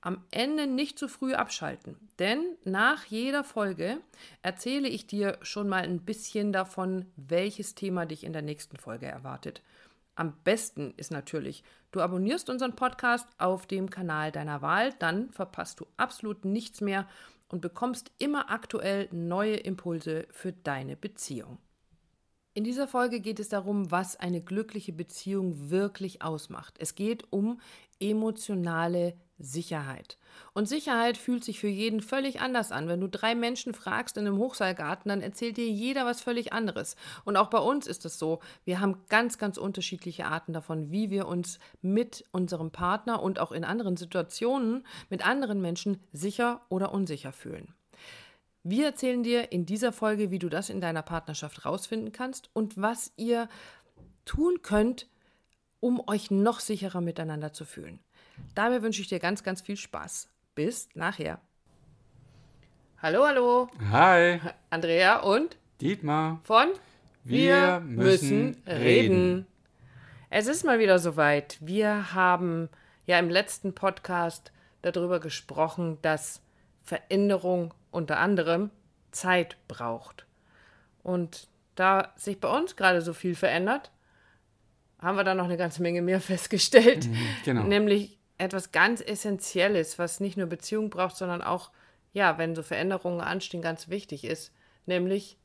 Am Ende nicht zu früh abschalten, denn nach jeder Folge erzähle ich dir schon mal ein bisschen davon, welches Thema dich in der nächsten Folge erwartet. Am besten ist natürlich, du abonnierst unseren Podcast auf dem Kanal deiner Wahl, dann verpasst du absolut nichts mehr und bekommst immer aktuell neue Impulse für deine Beziehung. In dieser Folge geht es darum, was eine glückliche Beziehung wirklich ausmacht. Es geht um emotionale Sicherheit. Und Sicherheit fühlt sich für jeden völlig anders an. Wenn du drei Menschen fragst in einem Hochseilgarten, dann erzählt dir jeder was völlig anderes. Und auch bei uns ist es so. Wir haben ganz, ganz unterschiedliche Arten davon, wie wir uns mit unserem Partner und auch in anderen Situationen mit anderen Menschen sicher oder unsicher fühlen. Wir erzählen dir in dieser Folge, wie du das in deiner Partnerschaft rausfinden kannst und was ihr tun könnt, um euch noch sicherer miteinander zu fühlen. Dabei wünsche ich dir ganz, ganz viel Spaß. Bis nachher. Hallo, hallo. Hi. Andrea und Dietmar von Wir, müssen reden. Es ist mal wieder soweit. Wir haben ja im letzten Podcast darüber gesprochen, dass Veränderung unter anderem Zeit braucht. Und da sich bei uns gerade so viel verändert, haben wir da noch eine ganze Menge mehr festgestellt. Mhm, genau. Nämlich etwas ganz Essentielles, was nicht nur Beziehung braucht, sondern auch, ja, wenn so Veränderungen anstehen, ganz wichtig ist, nämlich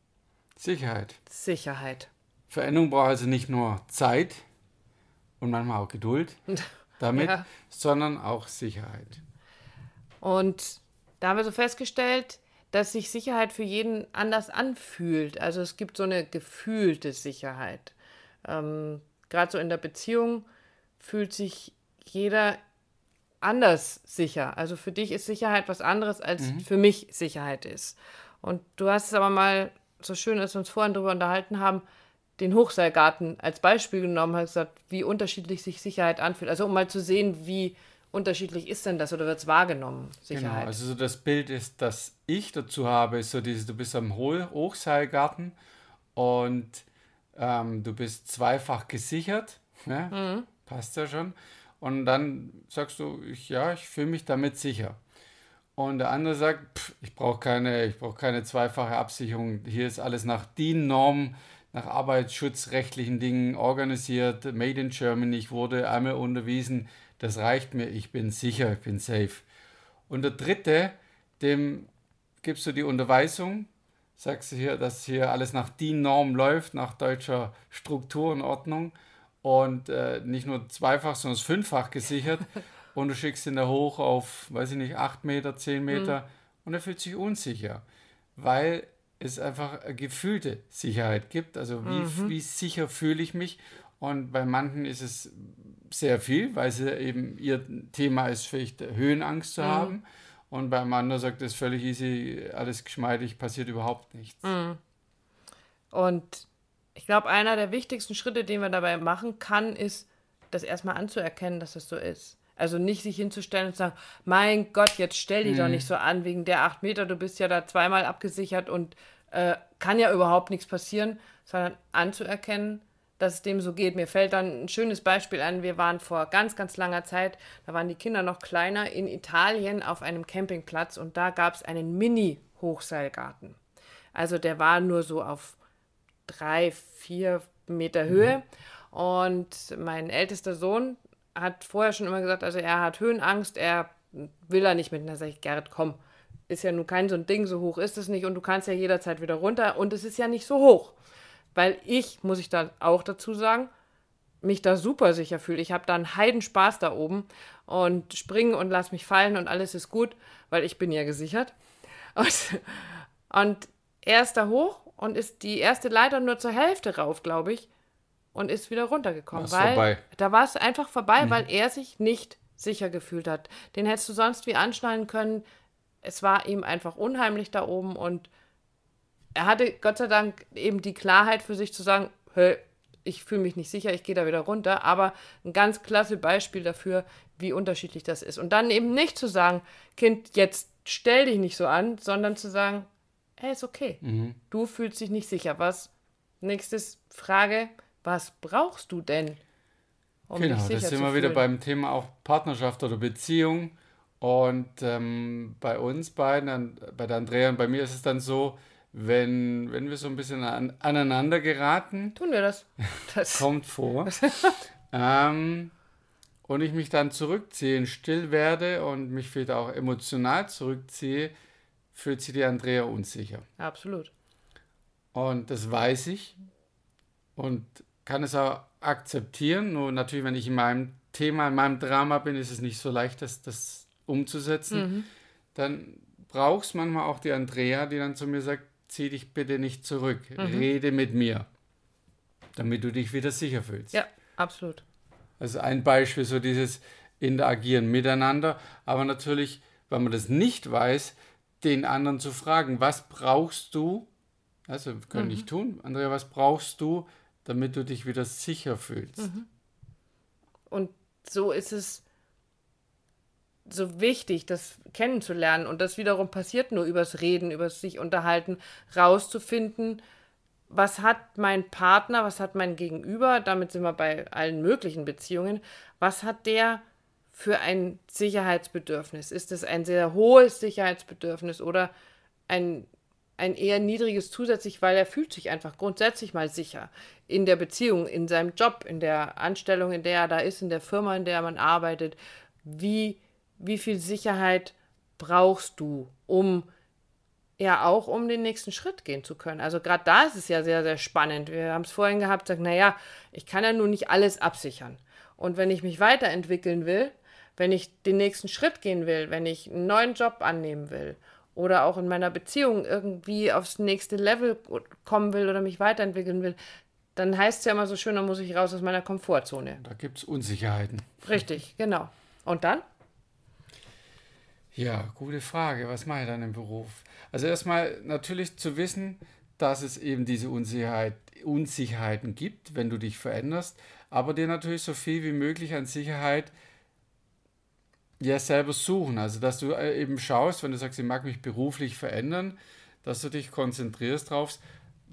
Sicherheit. Sicherheit. Veränderung braucht also nicht nur Zeit und manchmal auch Geduld damit, Ja. sondern auch Sicherheit. Und da haben wir so festgestellt, dass sich Sicherheit für jeden anders anfühlt. Also es gibt so eine gefühlte Sicherheit. Ähm, Gerade so in der Beziehung fühlt sich jeder anders sicher. Also für dich ist Sicherheit was anderes, als für mich Sicherheit ist. Und du hast es aber mal, so schön, als wir uns vorhin darüber unterhalten haben, den Hochseilgarten als Beispiel genommen, hast gesagt, wie unterschiedlich sich Sicherheit anfühlt. Also um mal zu sehen, wie unterschiedlich ist denn das oder wird es wahrgenommen, Genau. Sicherheit. Also so das Bild ist, das ich dazu habe, ist so dieses, du bist am Ho- Hochseilgarten und ähm, du bist zweifach gesichert. Ne? Mhm. Passt ja schon. Und dann sagst du, ich, ja, ich fühle mich damit sicher. Und der andere sagt, pff, ich brauche keine, ich brauche keine zweifache Absicherung. Hier ist alles nach DIN-Norm, nach arbeitsschutzrechtlichen Dingen organisiert, made in Germany. Ich wurde einmal unterwiesen. Das reicht mir. Ich bin sicher, ich bin safe. Und der dritte, dem gibst du die Unterweisung, sagst du hier, dass hier alles nach DIN-Norm läuft, nach deutscher Struktur und Ordnung und äh, nicht nur zweifach, sondern fünffach gesichert. Und du schickst ihn da hoch auf, weiß ich nicht, 8 Meter, 10 Meter. Und er fühlt sich unsicher, weil es einfach eine gefühlte Sicherheit gibt, also wie, wie sicher fühle ich mich? Und bei manchen ist es sehr viel, weil sie eben ihr Thema ist, vielleicht Höhenangst zu haben. Und beim anderen sagt es völlig easy, alles geschmeidig, passiert überhaupt nichts. Und ich glaube, einer der wichtigsten Schritte, den man dabei machen kann, ist, das erstmal anzuerkennen, dass es so ist. Also nicht sich hinzustellen und zu sagen, mein Gott, jetzt stell dich doch nicht so an wegen der acht Meter, du bist ja da zweimal abgesichert und äh, kann ja überhaupt nichts passieren, sondern anzuerkennen, dass es dem so geht. Mir fällt dann ein schönes Beispiel ein. Wir waren vor ganz, ganz langer Zeit, da waren die Kinder noch kleiner, in Italien auf einem Campingplatz und da gab es einen Mini-Hochseilgarten. Also der war nur so auf drei, vier Meter Höhe. Mhm. Und mein ältester Sohn hat vorher schon immer gesagt, also er hat Höhenangst, er will da nicht mit. Und da sage ich, Gerrit, komm, ist ja nun kein so ein Ding, so hoch ist es nicht und du kannst ja jederzeit wieder runter und es ist ja nicht so hoch. Weil ich, muss ich da auch dazu sagen, mich da super sicher fühle. Ich habe da einen Heidenspaß da oben und springe und lass mich fallen und alles ist gut, weil ich bin ja gesichert. Und, und er ist da hoch und ist die erste Leiter nur zur Hälfte rauf, glaube ich, und ist wieder runtergekommen. War's weil vorbei. Da war es einfach vorbei, mhm. weil er sich nicht sicher gefühlt hat. Den hättest du sonst wie anschnallen können. Es war ihm einfach unheimlich da oben und er hatte Gott sei Dank eben die Klarheit für sich zu sagen, hey, ich fühle mich nicht sicher, ich gehe da wieder runter, aber ein ganz klasse Beispiel dafür, wie unterschiedlich das ist. Und dann eben nicht zu sagen, Kind, jetzt stell dich nicht so an, sondern zu sagen, hey, ist okay. Mhm. Du fühlst dich nicht sicher. Was? Nächstes Frage, was brauchst du denn? Um genau, das sind wir wieder beim Thema auch Partnerschaft oder Beziehung. Und ähm, bei uns beiden, bei der Andrea und bei mir ist es dann so, wenn, wenn wir so ein bisschen an, aneinander geraten. Tun wir das. das kommt vor. ähm, und ich mich dann zurückziehe, still werde und mich vielleicht auch emotional zurückziehe, fühlt sich die Andrea unsicher. Absolut. Und das weiß ich und kann es auch akzeptieren. Nur natürlich, wenn ich in meinem Thema, in meinem Drama bin, ist es nicht so leicht, das, das umzusetzen. Mhm. Dann braucht es manchmal auch die Andrea, die dann zu mir sagt, zieh dich bitte nicht zurück, mhm. rede mit mir, damit du dich wieder sicher fühlst. Ja, absolut. Also ein Beispiel, so dieses Interagieren miteinander, aber natürlich, wenn man das nicht weiß, den anderen zu fragen, was brauchst du, also können mhm. nicht tun, Andrea, was brauchst du, damit du dich wieder sicher fühlst? Mhm. Und so ist es so wichtig, das kennenzulernen. Und das wiederum passiert nur übers Reden, übers sich unterhalten, rauszufinden, was hat mein Partner, was hat mein Gegenüber, damit sind wir bei allen möglichen Beziehungen, was hat der für ein Sicherheitsbedürfnis? Ist es ein sehr hohes Sicherheitsbedürfnis oder ein, ein eher niedriges zusätzlich, weil er fühlt sich einfach grundsätzlich mal sicher in der Beziehung, in seinem Job, in der Anstellung, in der er da ist, in der Firma, in der man arbeitet. Wie wie viel Sicherheit brauchst du, um ja auch um den nächsten Schritt gehen zu können. Also gerade da ist es ja sehr, sehr spannend. Wir haben es vorhin gehabt, sagt, naja, ich kann ja nun nicht alles absichern. Und wenn ich mich weiterentwickeln will, wenn ich den nächsten Schritt gehen will, wenn ich einen neuen Job annehmen will oder auch in meiner Beziehung irgendwie aufs nächste Level kommen will oder mich weiterentwickeln will, dann heißt es ja immer so schön, dann muss ich raus aus meiner Komfortzone. Da gibt es Unsicherheiten. Richtig, genau. Und dann? Ja, gute Frage. Was mache ich dann im Beruf? Also erstmal natürlich zu wissen, dass es eben diese Unsicherheit, Unsicherheiten gibt, wenn du dich veränderst, aber dir natürlich so viel wie möglich an Sicherheit ja selber suchen. Also dass du äh, eben schaust, wenn du sagst, ich mag mich beruflich verändern, dass du dich konzentrierst drauf,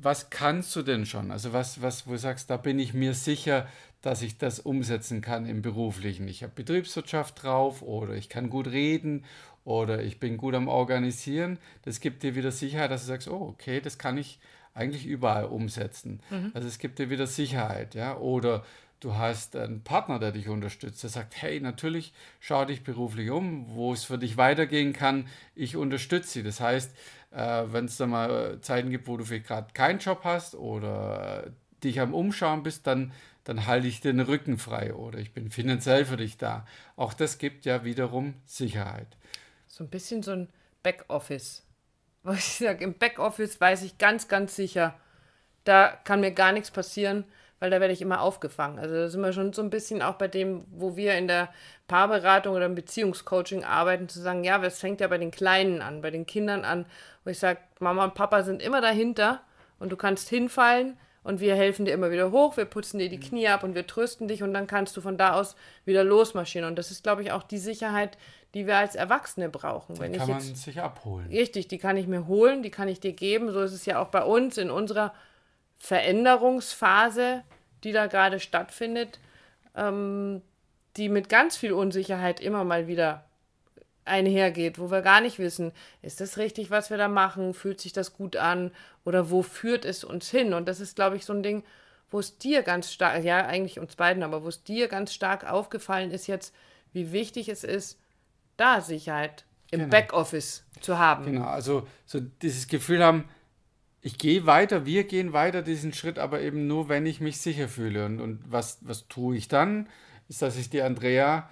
was kannst du denn schon? Also was, was, wo du sagst, da bin ich mir sicher, dass ich das umsetzen kann im beruflichen. Ich habe Betriebswirtschaft drauf oder ich kann gut reden oder ich bin gut am Organisieren. Das gibt dir wieder Sicherheit, dass du sagst, oh, okay, das kann ich eigentlich überall umsetzen. Mhm. Also es gibt dir wieder Sicherheit, ja. Oder du hast einen Partner, der dich unterstützt, der sagt, hey, natürlich schau dich beruflich um, wo es für dich weitergehen kann, ich unterstütze sie. Das heißt, äh, wenn es da mal Zeiten gibt, wo du vielleicht gerade keinen Job hast oder äh, dich am Umschauen bist, dann dann halte ich den Rücken frei oder ich bin finanziell für dich da. Auch das gibt ja wiederum Sicherheit. So ein bisschen so ein Backoffice. Was ich sage, im Backoffice weiß ich ganz, ganz sicher, da kann mir gar nichts passieren, weil da werde ich immer aufgefangen. Also da sind wir schon so ein bisschen auch bei dem, wo wir in der Paarberatung oder im Beziehungscoaching arbeiten, zu sagen, ja, es fängt ja bei den Kleinen an, bei den Kindern an, wo ich sage, Mama und Papa sind immer dahinter und du kannst hinfallen und wir helfen dir immer wieder hoch, wir putzen dir die Knie ab und wir trösten dich und dann kannst du von da aus wieder losmarschieren. Und das ist, glaube ich, auch die Sicherheit, die wir als Erwachsene brauchen. Die Wenn kann man jetzt, sich abholen. Richtig, die kann ich mir holen, die kann ich dir geben. So ist es ja auch bei uns in unserer Veränderungsphase, die da gerade stattfindet, ähm, die mit ganz viel Unsicherheit immer mal wieder einhergeht, wo wir gar nicht wissen, ist das richtig, was wir da machen, fühlt sich das gut an oder wo führt es uns hin? Und das ist, glaube ich, so ein Ding, wo es dir ganz stark, ja, eigentlich uns beiden, aber wo es dir ganz stark aufgefallen ist jetzt, wie wichtig es ist, da Sicherheit im genau. Backoffice zu haben. Genau, also so dieses Gefühl haben, ich gehe weiter, wir gehen weiter diesen Schritt, aber eben nur, wenn ich mich sicher fühle. Und, und was, was tue ich dann? Ist, dass ich die Andrea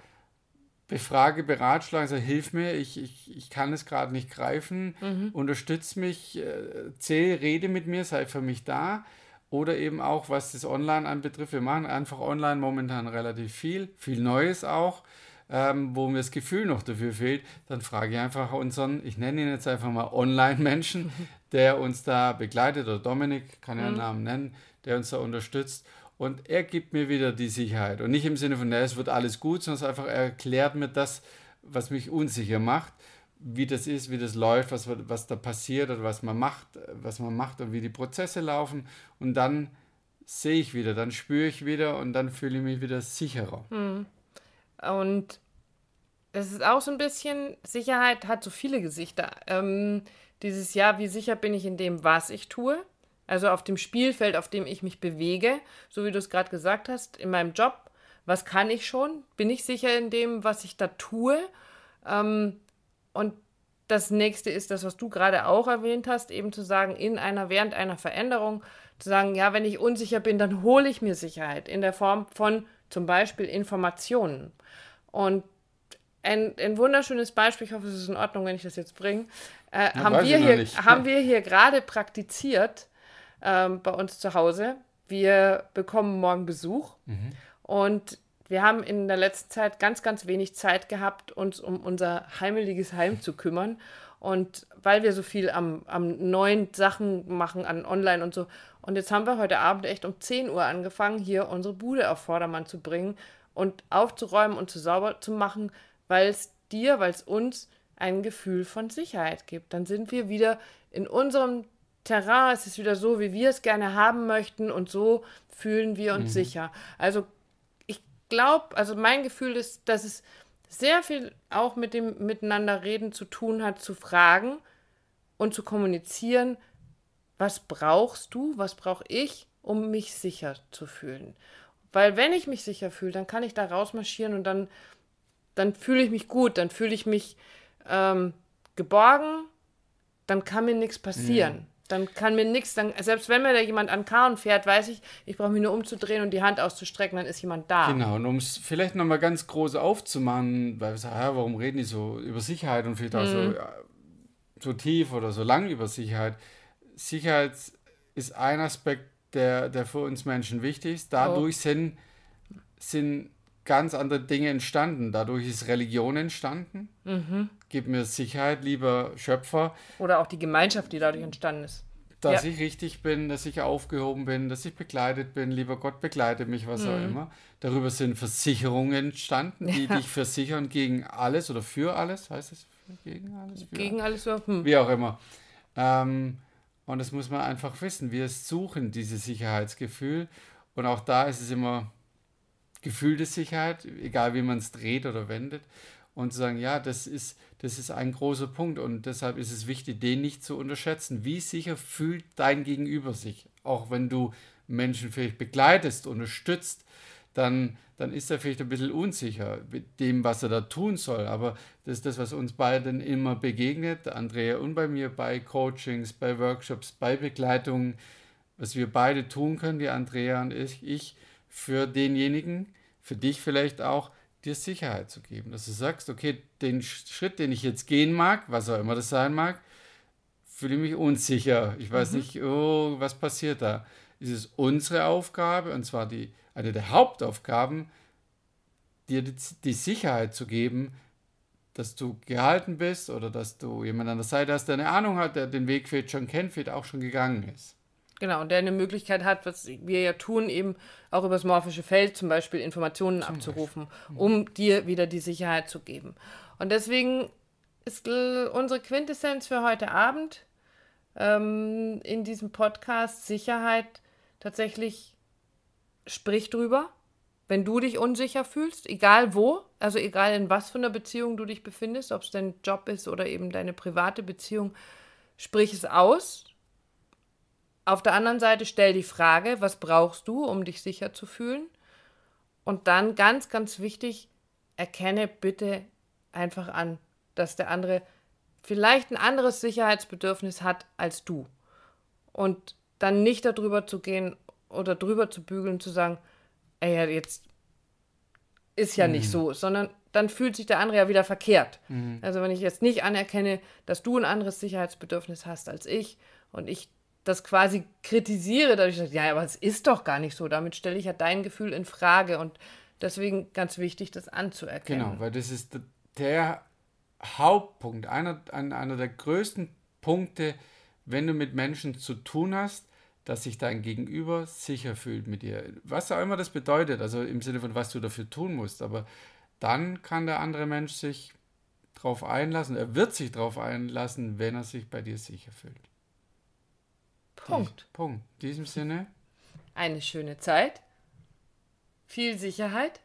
befrage, beratschlage, sage, hilf mir, ich, ich, ich kann es gerade nicht greifen, mhm. unterstütz mich, äh, zähl, rede mit mir, sei für mich da. Oder eben auch, was das Online anbetrifft, wir machen einfach online momentan relativ viel, viel Neues auch, ähm, wo mir das Gefühl noch dafür fehlt, dann frage ich einfach unseren, ich nenne ihn jetzt einfach mal Online-Menschen, der uns da begleitet, oder Dominik, kann ja einen mhm. Namen nennen, der uns da unterstützt und er gibt mir wieder die Sicherheit. Und nicht im Sinne von, na, es wird alles gut, sondern einfach er erklärt mir das, was mich unsicher macht, wie das ist, wie das läuft, was, was da passiert oder was man macht, was man macht und wie die Prozesse laufen. Und dann sehe ich wieder, dann spüre ich wieder und dann fühle ich mich wieder sicherer. Hm. Und es ist auch so ein bisschen, Sicherheit hat so viele Gesichter. Ähm, dieses Jahr, wie sicher bin ich in dem, was ich tue? Also auf dem Spielfeld, auf dem ich mich bewege, so wie du es gerade gesagt hast, in meinem Job. Was kann ich schon? Bin ich sicher in dem, was ich da tue? Ähm, und das nächste ist das, was du gerade auch erwähnt hast, eben zu sagen, in einer, während einer Veränderung, zu sagen, ja, wenn ich unsicher bin, dann hole ich mir Sicherheit in der Form von zum Beispiel Informationen. Und ein, ein wunderschönes Beispiel, ich hoffe, es ist in Ordnung, wenn ich das jetzt bringe, äh, haben, wir hier, haben wir hier gerade praktiziert ähm, bei uns zu Hause. Wir bekommen morgen Besuch mhm. und wir haben in der letzten Zeit ganz, ganz wenig Zeit gehabt, uns um unser heimeliges Heim zu kümmern. Und weil wir so viel am, am neuen Sachen machen, an online und so. Und jetzt haben wir heute Abend echt um 10 Uhr angefangen, hier unsere Bude auf Vordermann zu bringen und aufzuräumen und zu sauber zu machen, weil es dir, weil es uns ein Gefühl von Sicherheit gibt. Dann sind wir wieder in unserem Terrain, es ist wieder so, wie wir es gerne haben möchten und so fühlen wir uns mhm. sicher. Also ich glaube, also mein Gefühl ist, dass es sehr viel auch mit dem Miteinanderreden zu tun hat, zu fragen und zu kommunizieren, was brauchst du, was brauche ich, um mich sicher zu fühlen. Weil wenn ich mich sicher fühle, dann kann ich da rausmarschieren und dann, dann fühle ich mich gut, dann fühle ich mich ähm, geborgen, dann kann mir nichts passieren. Mhm. Dann kann mir nichts, dann, selbst wenn mir da jemand an Karren fährt, weiß ich, ich brauche mich nur umzudrehen und die Hand auszustrecken, dann ist jemand da. Genau, und um es vielleicht nochmal ganz groß aufzumachen, weil wir sagen, ja, warum reden die so über Sicherheit und vielleicht auch so, mhm. ja, so tief oder so lang über Sicherheit. Sicherheit ist ein Aspekt, der, der für uns Menschen wichtig ist. Dadurch oh. sind, sind ganz andere Dinge entstanden. Dadurch ist Religion entstanden. Mhm gib mir Sicherheit, lieber Schöpfer. Oder auch die Gemeinschaft, die dadurch entstanden ist. Dass ja. ich richtig bin, dass ich aufgehoben bin, dass ich begleitet bin, lieber Gott begleite mich, was mhm. auch immer. Darüber sind Versicherungen entstanden, die ja. dich versichern gegen alles oder für alles, heißt es? Gegen alles? Für gegen alles, hm. wie auch immer. Ähm, und das muss man einfach wissen. Wir suchen dieses Sicherheitsgefühl. Und auch da ist es immer gefühlte Sicherheit, egal wie man es dreht oder wendet und zu sagen, ja, das ist, das ist ein großer Punkt und deshalb ist es wichtig, den nicht zu unterschätzen. Wie sicher fühlt dein Gegenüber sich? Auch wenn du Menschen vielleicht begleitest, unterstützt, dann, dann ist er vielleicht ein bisschen unsicher mit dem, was er da tun soll. Aber das ist das, was uns beiden immer begegnet, Andrea und bei mir, bei Coachings, bei Workshops, bei Begleitungen, was wir beide tun können, die Andrea und ich, ich für denjenigen, für dich vielleicht auch, dir Sicherheit zu geben, dass du sagst, okay, den Schritt, den ich jetzt gehen mag, was auch immer das sein mag, fühle ich mich unsicher. Ich weiß mhm. nicht, oh, was passiert da? Es ist unsere Aufgabe, und zwar die, eine der Hauptaufgaben, dir die, die Sicherheit zu geben, dass du gehalten bist oder dass du jemanden an der Seite hast, der eine Ahnung hat, der den Weg vielleicht schon kennt, vielleicht auch schon gegangen ist. Genau, und der eine Möglichkeit hat, was wir ja tun, eben auch über das morphische Feld zum Beispiel Informationen zum abzurufen, Beispiel. Mhm. um dir wieder die Sicherheit zu geben. Und deswegen ist unsere Quintessenz für heute Abend ähm, in diesem Podcast Sicherheit tatsächlich sprich drüber, wenn du dich unsicher fühlst, egal wo, also egal in was für einer Beziehung du dich befindest, ob es dein Job ist oder eben deine private Beziehung, sprich es aus. Auf der anderen Seite stell die Frage, was brauchst du, um dich sicher zu fühlen? Und dann ganz, ganz wichtig, erkenne bitte einfach an, dass der andere vielleicht ein anderes Sicherheitsbedürfnis hat als du. Und dann nicht darüber zu gehen oder drüber zu bügeln, zu sagen, ey, jetzt ist ja mhm. nicht so, sondern dann fühlt sich der andere ja wieder verkehrt. Mhm. Also wenn ich jetzt nicht anerkenne, dass du ein anderes Sicherheitsbedürfnis hast als ich und ich das quasi kritisiere, dadurch, dass, ja, aber es ist doch gar nicht so, damit stelle ich ja dein Gefühl in Frage und deswegen ganz wichtig, das anzuerkennen. Genau, weil das ist der Hauptpunkt, einer, einer der größten Punkte, wenn du mit Menschen zu tun hast, dass sich dein Gegenüber sicher fühlt mit dir. Was auch immer das bedeutet, also im Sinne von, was du dafür tun musst. Aber dann kann der andere Mensch sich darauf einlassen, er wird sich darauf einlassen, wenn er sich bei dir sicher fühlt. Punkt. Punkt. In diesem Sinne. Eine schöne Zeit. Viel Sicherheit.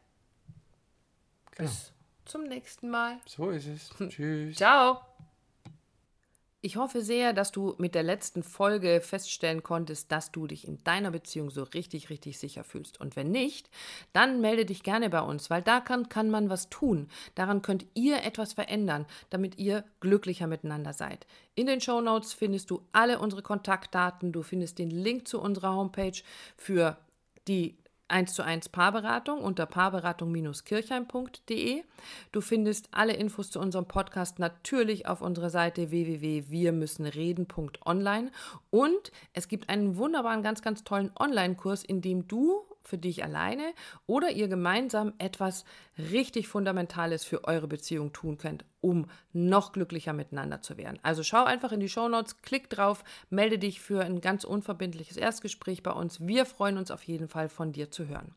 Genau. Bis zum nächsten Mal. So ist es. Tschüss. Ciao. Ich hoffe sehr, dass du mit der letzten Folge feststellen konntest, dass du dich in deiner Beziehung so richtig, richtig sicher fühlst. Und wenn nicht, dann melde dich gerne bei uns, weil da kann, kann man was tun. Daran könnt ihr etwas verändern, damit ihr glücklicher miteinander seid. In den Show Notes findest du alle unsere Kontaktdaten. Du findest den Link zu unserer Homepage für die 1 zu 1 Paarberatung unter paarberatung-kirchheim.de. Du findest alle Infos zu unserem Podcast natürlich auf unserer Seite www.wirmüssenreden.online und es gibt einen wunderbaren, ganz, ganz tollen Online-Kurs, in dem du für dich alleine oder ihr gemeinsam etwas richtig Fundamentales für eure Beziehung tun könnt, um noch glücklicher miteinander zu werden. Also schau einfach in die Show Notes, klick drauf, melde dich für ein ganz unverbindliches Erstgespräch bei uns. Wir freuen uns auf jeden Fall von dir zu hören.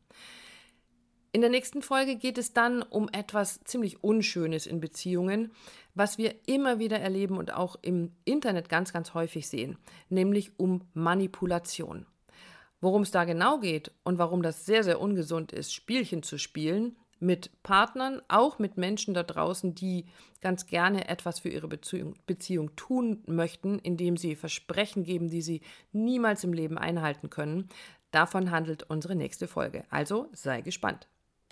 In der nächsten Folge geht es dann um etwas ziemlich Unschönes in Beziehungen, was wir immer wieder erleben und auch im Internet ganz, ganz häufig sehen, nämlich um Manipulation. Worum es da genau geht und warum das sehr, sehr ungesund ist, Spielchen zu spielen mit Partnern, auch mit Menschen da draußen, die ganz gerne etwas für ihre Beziehung, Beziehung tun möchten, indem sie Versprechen geben, die sie niemals im Leben einhalten können. Davon handelt unsere nächste Folge. Also sei gespannt.